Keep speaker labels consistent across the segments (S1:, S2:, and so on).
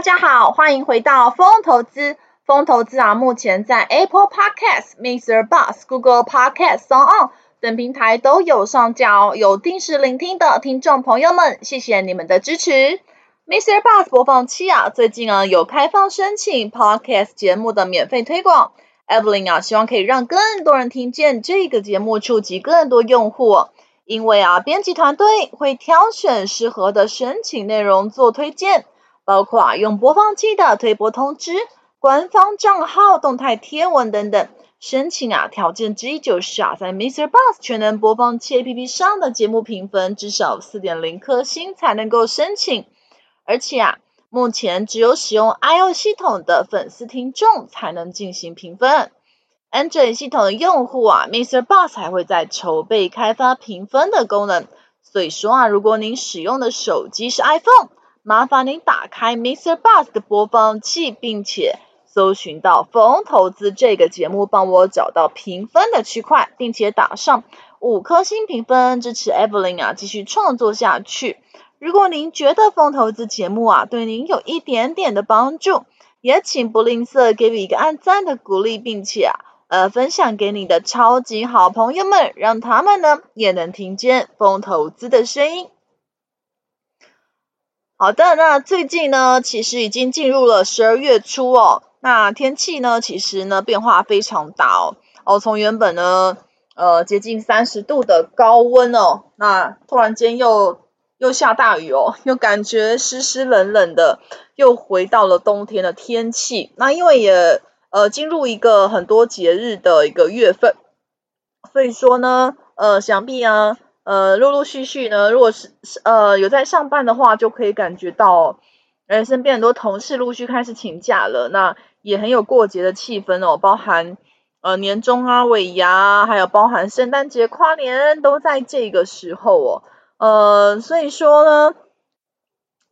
S1: 大家好，欢迎回到风投资。风投资啊，目前在 Apple Podcast、Mr. Bus、Google podcasts on 等平台都有上架哦。有定时聆听的听众朋友们，谢谢你们的支持。Mr. Bus 播放器啊，最近啊有开放申请 Podcast 节目的免费推广。Evelyn 啊，希望可以让更多人听见这个节目，触及更多用户。因为啊，编辑团队会挑选适合的申请内容做推荐。包括啊，用播放器的推播通知、官方账号动态贴文等等。申请啊，条件之一就是啊，在 Mr. Bus 全能播放器 APP 上的节目评分至少四点零颗星才能够申请。而且啊，目前只有使用 i o 系统的粉丝听众才能进行评分。Android 系统的用户啊，Mr. Bus 还会在筹备开发评分的功能。所以说啊，如果您使用的手机是 iPhone，麻烦您打开 Mr. Bus 的播放器，并且搜寻到“风投资”这个节目，帮我找到评分的区块，并且打上五颗星评分，支持 Evelyn 啊继续创作下去。如果您觉得“风投资”节目啊对您有一点点的帮助，也请不吝啬给予一个按赞的鼓励，并且啊呃分享给你的超级好朋友们，让他们呢也能听见风投资的声音。好的，那最近呢，其实已经进入了十二月初哦。那天气呢，其实呢变化非常大哦。哦，从原本呢，呃，接近三十度的高温哦，那突然间又又下大雨哦，又感觉湿湿冷冷的，又回到了冬天的天气。那因为也呃进入一个很多节日的一个月份，所以说呢，呃，想必啊。呃，陆陆续续呢，如果是呃有在上班的话，就可以感觉到，呃，身边很多同事陆续开始请假了，那也很有过节的气氛哦，包含呃年终啊、尾牙，还有包含圣诞节、跨年都在这个时候哦，呃，所以说呢，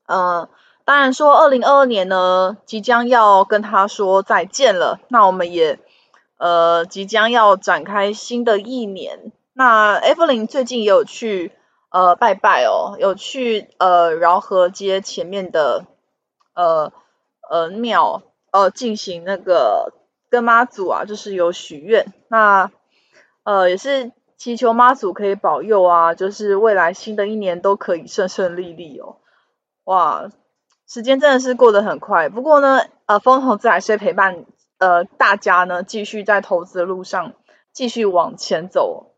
S1: 呃，当然说二零二二年呢，即将要跟他说再见了，那我们也呃即将要展开新的一年。那 Evelyn 最近也有去呃拜拜哦，有去呃饶河街前面的呃呃庙呃进行那个跟妈祖啊，就是有许愿，那呃也是祈求妈祖可以保佑啊，就是未来新的一年都可以顺顺利利哦。哇，时间真的是过得很快，不过呢呃风投资还是陪伴呃大家呢继续在投资的路上继续往前走。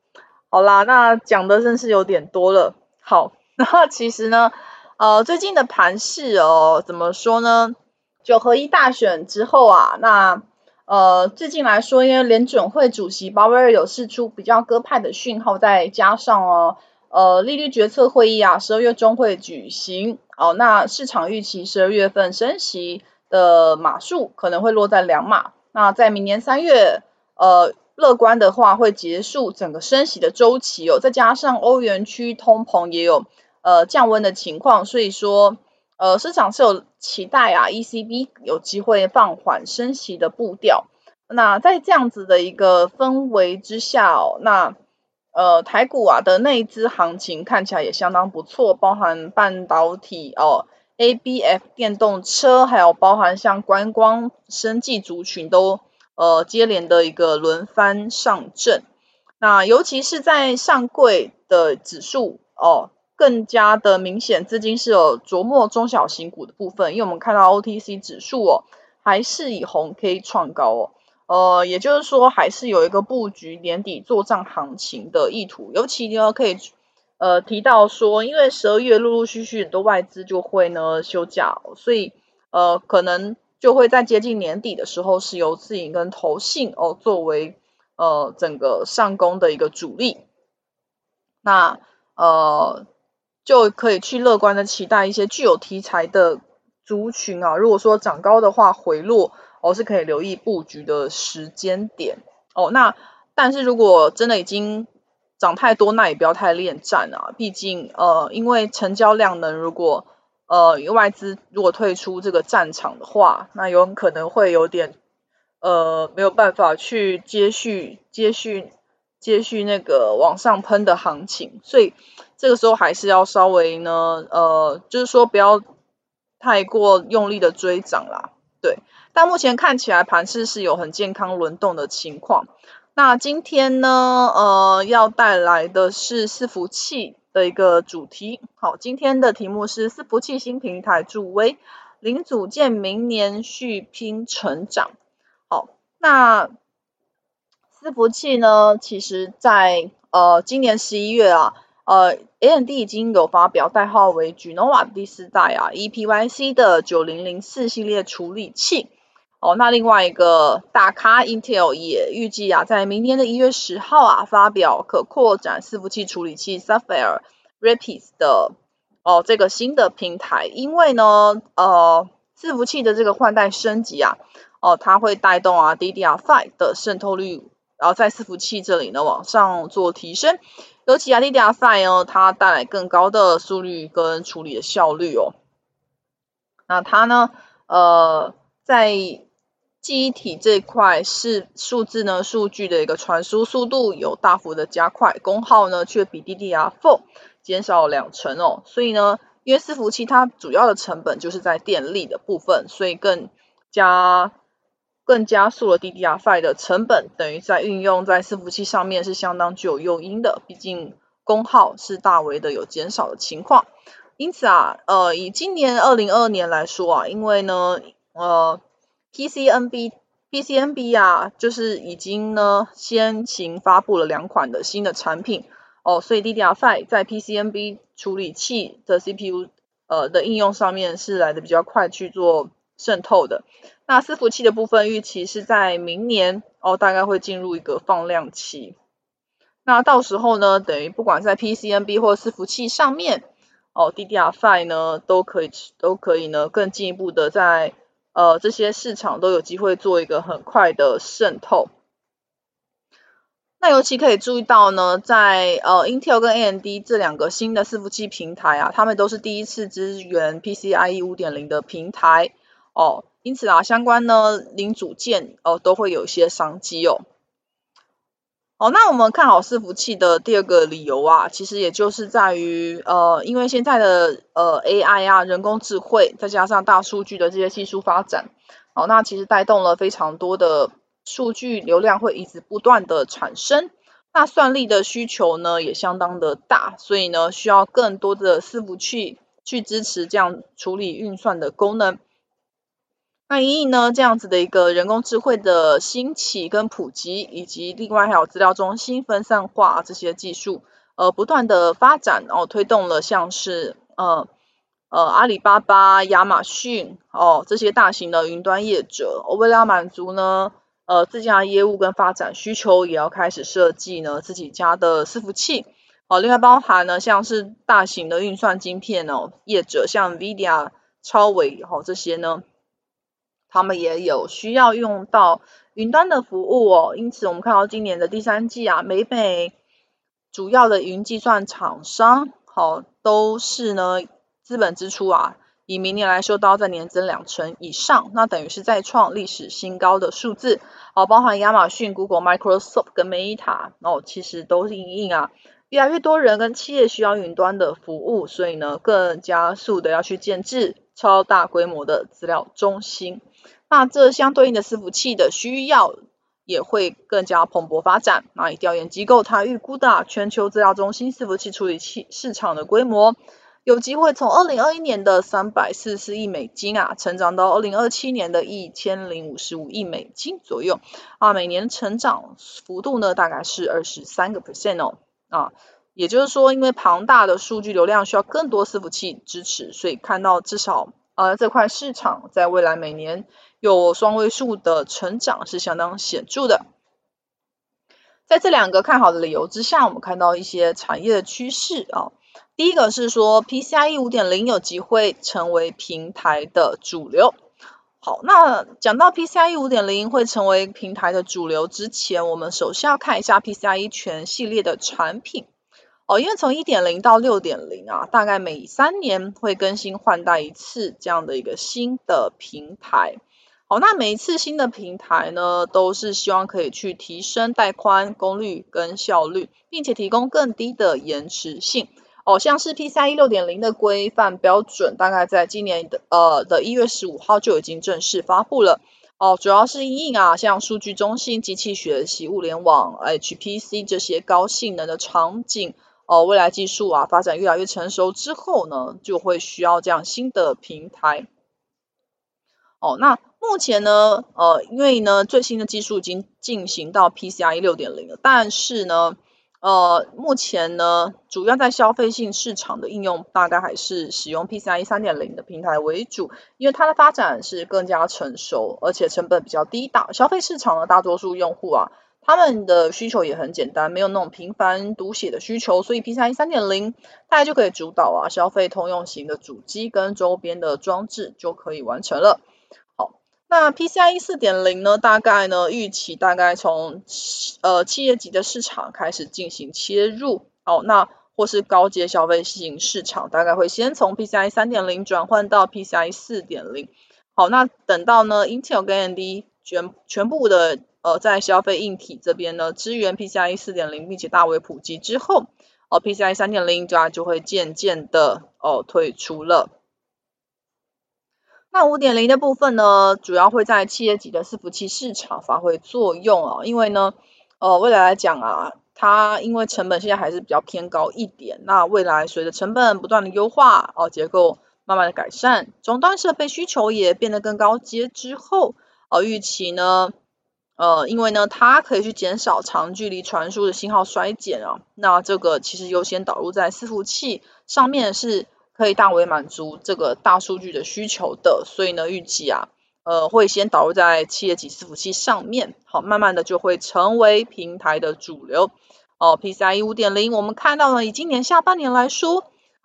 S1: 好啦，那讲的真是有点多了。好，那其实呢，呃，最近的盘势哦，怎么说呢？九合一大选之后啊，那呃，最近来说，因为联准会主席鲍威尔有释出比较鸽派的讯号，再加上哦，呃，利率决策会议啊，十二月中会举行。哦，那市场预期十二月份升息的码数可能会落在两码。那在明年三月，呃。乐观的话，会结束整个升息的周期哦，再加上欧元区通膨也有呃降温的情况，所以说呃市场是有期待啊，ECB 有机会放缓升息的步调。那在这样子的一个氛围之下哦，那呃台股啊的内资行情看起来也相当不错，包含半导体哦，ABF 电动车，还有包含像观光、生技族群都。呃，接连的一个轮番上阵，那尤其是在上柜的指数哦，更加的明显，资金是有琢磨中小型股的部分，因为我们看到 OTC 指数哦，还是以红 K 创高哦，呃，也就是说还是有一个布局年底作帐行情的意图，尤其呢可以呃提到说，因为十二月陆陆续续很多外资就会呢休假，所以呃可能。就会在接近年底的时候，是由自营跟投信哦作为呃整个上攻的一个主力。那呃就可以去乐观的期待一些具有题材的族群啊。如果说涨高的话，回落哦是可以留意布局的时间点哦。那但是如果真的已经涨太多，那也不要太恋战啊。毕竟呃，因为成交量呢，如果呃外资如果退出这个战场的话，那有可能会有点呃没有办法去接续接续。接续那个往上喷的行情，所以这个时候还是要稍微呢，呃，就是说不要太过用力的追涨啦，对。但目前看起来盘势是有很健康轮动的情况。那今天呢，呃，要带来的是伺服器的一个主题。好，今天的题目是伺服器新平台助威，零组件明年续拼成长。好，那。伺服器呢，其实在呃今年十一月啊，呃 AMD 已经有发表代号为 Genoa 第四代啊 ePYC 的九零零四系列处理器。哦，那另外一个大咖 Intel 也预计啊，在明年的一月十号啊，发表可扩展伺服器处理器 Sapphire Rapids 的哦这个新的平台，因为呢，呃伺服器的这个换代升级啊，哦它会带动啊 DDR5 的渗透率。然后在伺服器这里呢，往上做提升，尤其啊，DDR5 呢，它带来更高的速率跟处理的效率哦。那它呢，呃，在记忆体这块是数字呢，数据的一个传输速度有大幅的加快，功耗呢却比 DDR4 减少两成哦。所以呢，因为伺服器它主要的成本就是在电力的部分，所以更加。更加速了 DDR5 的成本，等于在运用在伺服器上面是相当具有诱因的，毕竟功耗是大为的有减少的情况。因此啊，呃，以今年二零二二年来说啊，因为呢，呃，PCNB PCNB 啊，就是已经呢先行发布了两款的新的产品哦，所以 DDR5 在 PCNB 处理器的 CPU 呃的应用上面是来的比较快去做渗透的。那伺服器的部分预期是在明年哦，大概会进入一个放量期。那到时候呢，等于不管在 PCNB 或伺服器上面哦，DDR5 呢都可以都可以呢更进一步的在呃这些市场都有机会做一个很快的渗透。那尤其可以注意到呢，在呃 Intel 跟 AMD 这两个新的伺服器平台啊，他们都是第一次支援 PCIe 五点零的平台哦。因此啊，相关呢零组件哦都会有一些商机哦。哦，那我们看好伺服器的第二个理由啊，其实也就是在于呃，因为现在的呃 AI 啊，人工智慧，再加上大数据的这些技术发展，哦，那其实带动了非常多的数据流量会一直不断的产生，那算力的需求呢也相当的大，所以呢需要更多的伺服器去支持这样处理运算的功能。那因应呢，这样子的一个人工智慧的兴起跟普及，以及另外还有资料中心分散化这些技术，呃，不断的发展，然后推动了像是呃呃阿里巴巴、亚马逊哦这些大型的云端业者，为了要满足呢呃自家业务跟发展需求，也要开始设计呢自己家的伺服器。哦，另外包含呢像是大型的运算晶片哦业者，像 Vidia、超微哦这些呢。他们也有需要用到云端的服务哦，因此我们看到今年的第三季啊，每每主要的云计算厂商，好、哦、都是呢资本支出啊，以明年来说都要在年增两成以上，那等于是再创历史新高的数字，好、哦，包含亚马逊、Google、Microsoft 跟 Meta，哦，其实都是因应啊，越来越多人跟企业需要云端的服务，所以呢更加速的要去建置超大规模的资料中心。那这相对应的伺服器的需要也会更加蓬勃发展。那以调研机构它预估的全球资料中心伺服器处理器市场的规模，有机会从二零二一年的三百四十四亿美金啊，成长到二零二七年的一千零五十五亿美金左右啊，每年成长幅度呢大概是二十三个 percent 哦啊，也就是说，因为庞大的数据流量需要更多伺服器支持，所以看到至少呃这块市场在未来每年。有双位数的成长是相当显著的。在这两个看好的理由之下，我们看到一些产业的趋势啊。第一个是说 PCIe 5.0有机会成为平台的主流。好，那讲到 PCIe 5.0会成为平台的主流之前，我们首先要看一下 PCIe 全系列的产品。哦，因为从一点零到六点零啊，大概每三年会更新换代一次这样的一个新的平台。好，那每一次新的平台呢，都是希望可以去提升带宽、功率跟效率，并且提供更低的延迟性。哦，像是 PCIe 6.0的规范标准，大概在今年的呃的一月十五号就已经正式发布了。哦，主要是因应啊，像数据中心、机器学习、物联网、HPC 这些高性能的场景。哦，未来技术啊发展越来越成熟之后呢，就会需要这样新的平台。哦，那目前呢，呃，因为呢最新的技术已经进行到 PCIe 6.0了，但是呢。呃，目前呢，主要在消费性市场的应用，大概还是使用 PCIe 3.0的平台为主，因为它的发展是更加成熟，而且成本比较低。大消费市场的大多数用户啊，他们的需求也很简单，没有那种频繁读写的需求，所以 PCIe 3.0大概就可以主导啊消费通用型的主机跟周边的装置就可以完成了。好那 PCIe 4.0呢，大概呢预期大概从呃企业级的市场开始进行切入哦，那或是高阶消费型市场，大概会先从 PCIe 3.0转换到 PCIe 4.0。好，那等到呢 Intel 跟 AMD 全全部的呃在消费硬体这边呢支援 PCIe 4.0，并且大为普及之后，哦 PCIe 3.0就就会渐渐的哦退出了。那五点零的部分呢，主要会在企业级的伺服器市场发挥作用啊，因为呢，呃，未来来讲啊，它因为成本现在还是比较偏高一点，那未来随着成本不断的优化，哦，结构慢慢的改善，终端设备需求也变得更高阶之后，呃，预期呢，呃，因为呢，它可以去减少长距离传输的信号衰减啊，那这个其实优先导入在伺服器上面是。可以大为满足这个大数据的需求的，所以呢，预计啊，呃，会先导入在企业级伺服器上面，好，慢慢的就会成为平台的主流。哦，PCIe 5.0，我们看到呢，以今年下半年来说，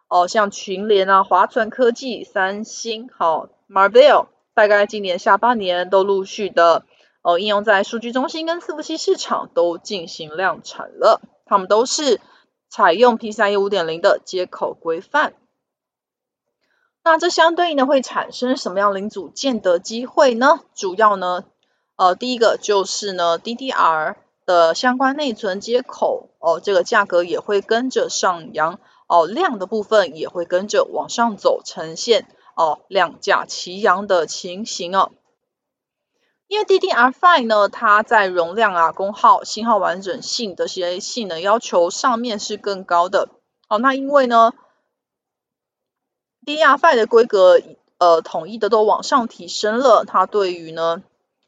S1: 哦，像群联啊、华传科技、三星、好，Marvell，大概今年下半年都陆续的，哦，应用在数据中心跟伺服器市场都进行量产了，他们都是采用 PCIe 5.0的接口规范。那这相对应的会产生什么样零组件的机会呢？主要呢，呃，第一个就是呢，DDR 的相关内存接口哦，这个价格也会跟着上扬哦，量的部分也会跟着往上走，呈现哦量价齐扬的情形哦。因为 DDR5 呢，它在容量啊、功耗、信号完整性这些性能要求上面是更高的。哦，那因为呢。DDR5 的规格呃统一的都往上提升了，它对于呢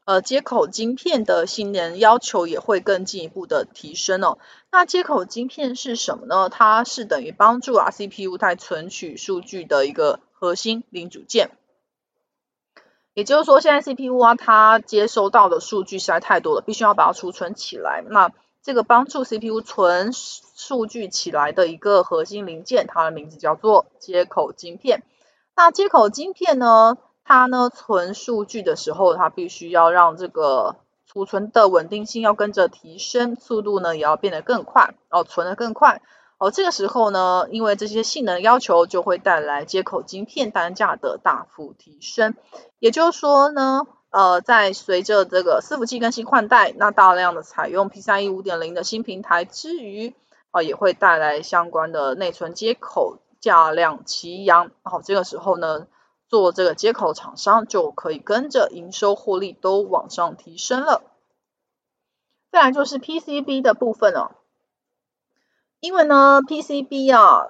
S1: 呃接口晶片的性能要求也会更进一步的提升哦。那接口晶片是什么呢？它是等于帮助啊 CPU 在存取数据的一个核心零组件。也就是说，现在 CPU 啊它接收到的数据实在太多了，必须要把它储存起来。那这个帮助 CPU 存数据起来的一个核心零件，它的名字叫做接口晶片。那接口晶片呢，它呢存数据的时候，它必须要让这个储存的稳定性要跟着提升，速度呢也要变得更快，哦，存得更快。哦，这个时候呢，因为这些性能要求，就会带来接口晶片单价的大幅提升。也就是说呢。呃，在随着这个伺服器更新换代，那大量的采用 PCIe 5.0的新平台之余，啊、也会带来相关的内存接口价量齐扬。好，这个时候呢，做这个接口厂商就可以跟着营收获利都往上提升了。再来就是 PCB 的部分哦，因为呢 PCB 啊，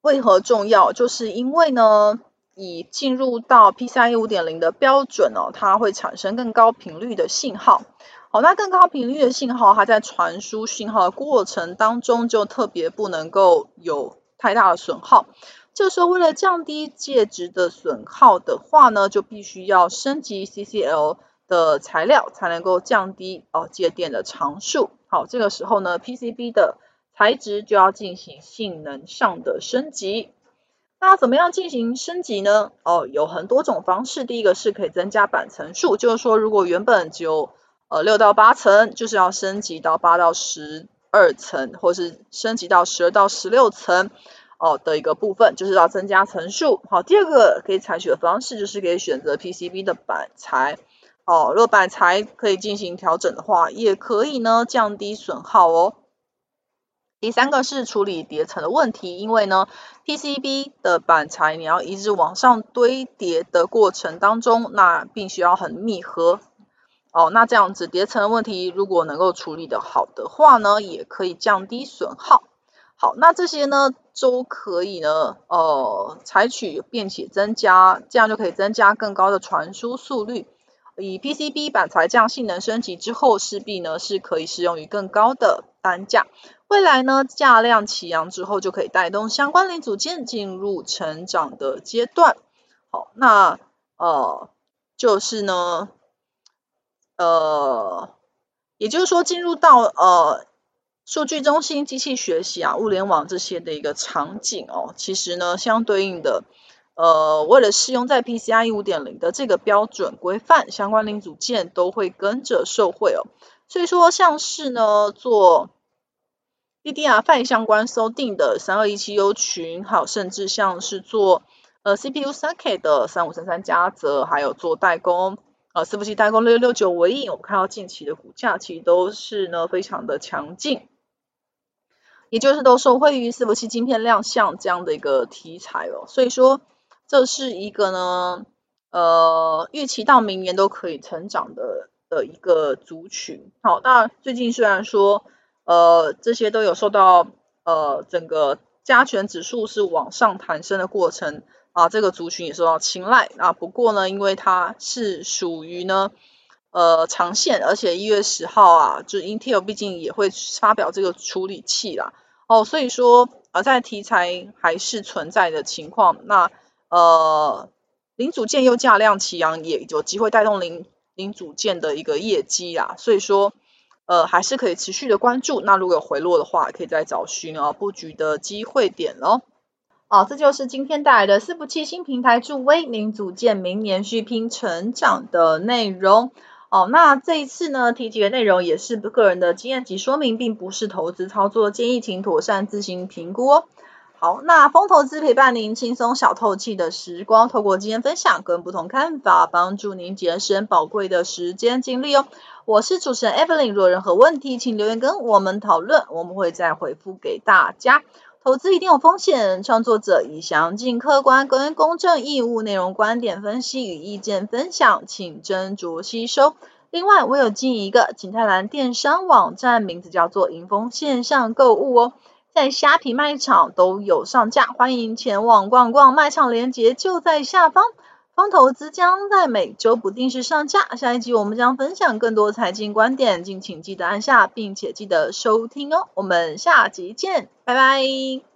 S1: 为何重要？就是因为呢。以进入到 PCIe 5.0的标准哦，它会产生更高频率的信号。好，那更高频率的信号，它在传输信号的过程当中就特别不能够有太大的损耗。这时候为了降低介质的损耗的话呢，就必须要升级 CCL 的材料，才能够降低哦介电的常数。好，这个时候呢，PCB 的材质就要进行性能上的升级。那怎么样进行升级呢？哦，有很多种方式。第一个是可以增加板层数，就是说如果原本只有呃六到八层，就是要升级到八到十二层，或是升级到十二到十六层哦的一个部分，就是要增加层数。好，第二个可以采取的方式就是可以选择 PCB 的板材。哦，如果板材可以进行调整的话，也可以呢降低损耗哦。第三个是处理叠层的问题，因为呢 PCB 的板材你要一直往上堆叠的过程当中，那必须要很密合。哦，那这样子叠层的问题如果能够处理得好的话呢，也可以降低损耗。好，那这些呢都可以呢，呃，采取并且增加，这样就可以增加更高的传输速率。以 PCB 板材这样性能升级之后，势必呢是可以适用于更高的单价。未来呢价量齐扬之后，就可以带动相关零组件进入成长的阶段。好，那呃就是呢呃，也就是说进入到呃数据中心、机器学习啊、物联网这些的一个场景哦，其实呢相对应的。呃，为了适用在 PCIe 五点零的这个标准规范，相关零组件都会跟着受惠哦。所以说，像是呢做 DDR5 相关 SODIMM 的三二一七 U 群，好甚至像是做呃 CPU Socket 的三五三三嘉泽，还有做代工呃伺服器代工六六九微影，我们看到近期的股价其实都是呢非常的强劲，也就是都受惠于伺服器晶片亮相这样的一个题材哦。所以说。这是一个呢，呃，预期到明年都可以成长的的一个族群。好，那最近虽然说，呃，这些都有受到呃整个加权指数是往上弹升的过程啊，这个族群也受到青睐啊。不过呢，因为它是属于呢，呃，长线，而且一月十号啊，就 Intel 毕竟也会发表这个处理器啦，哦，所以说啊，在题材还是存在的情况，那。呃，零组件又价量齐扬，也有机会带动零零组件的一个业绩啊，所以说呃还是可以持续的关注。那如果有回落的话，可以再找寻啊布局的机会点喽。哦，这就是今天带来的伺服器新平台助威您组建明年续拼成长的内容。哦，那这一次呢提及的内容也是个人的经验及说明，并不是投资操作建议，请妥善自行评估哦。好，那风投资陪伴您轻松小透气的时光，透过经验分享跟不同看法，帮助您节省宝贵的时间精力哦。我是主持人 Evelyn，若任何问题，请留言跟我们讨论，我们会再回复给大家。投资一定有风险，创作者以详尽、客观、跟公正、义务内容、观点分析与意见分享，请斟酌吸收。另外，我有经营一个景泰蓝电商网站，名字叫做莹丰线上购物哦。在虾皮卖场都有上架，欢迎前往逛逛，卖场链接就在下方。光投资将在每周不定时上架，下一集我们将分享更多财经观点，敬请记得按下并且记得收听哦。我们下集见，拜拜。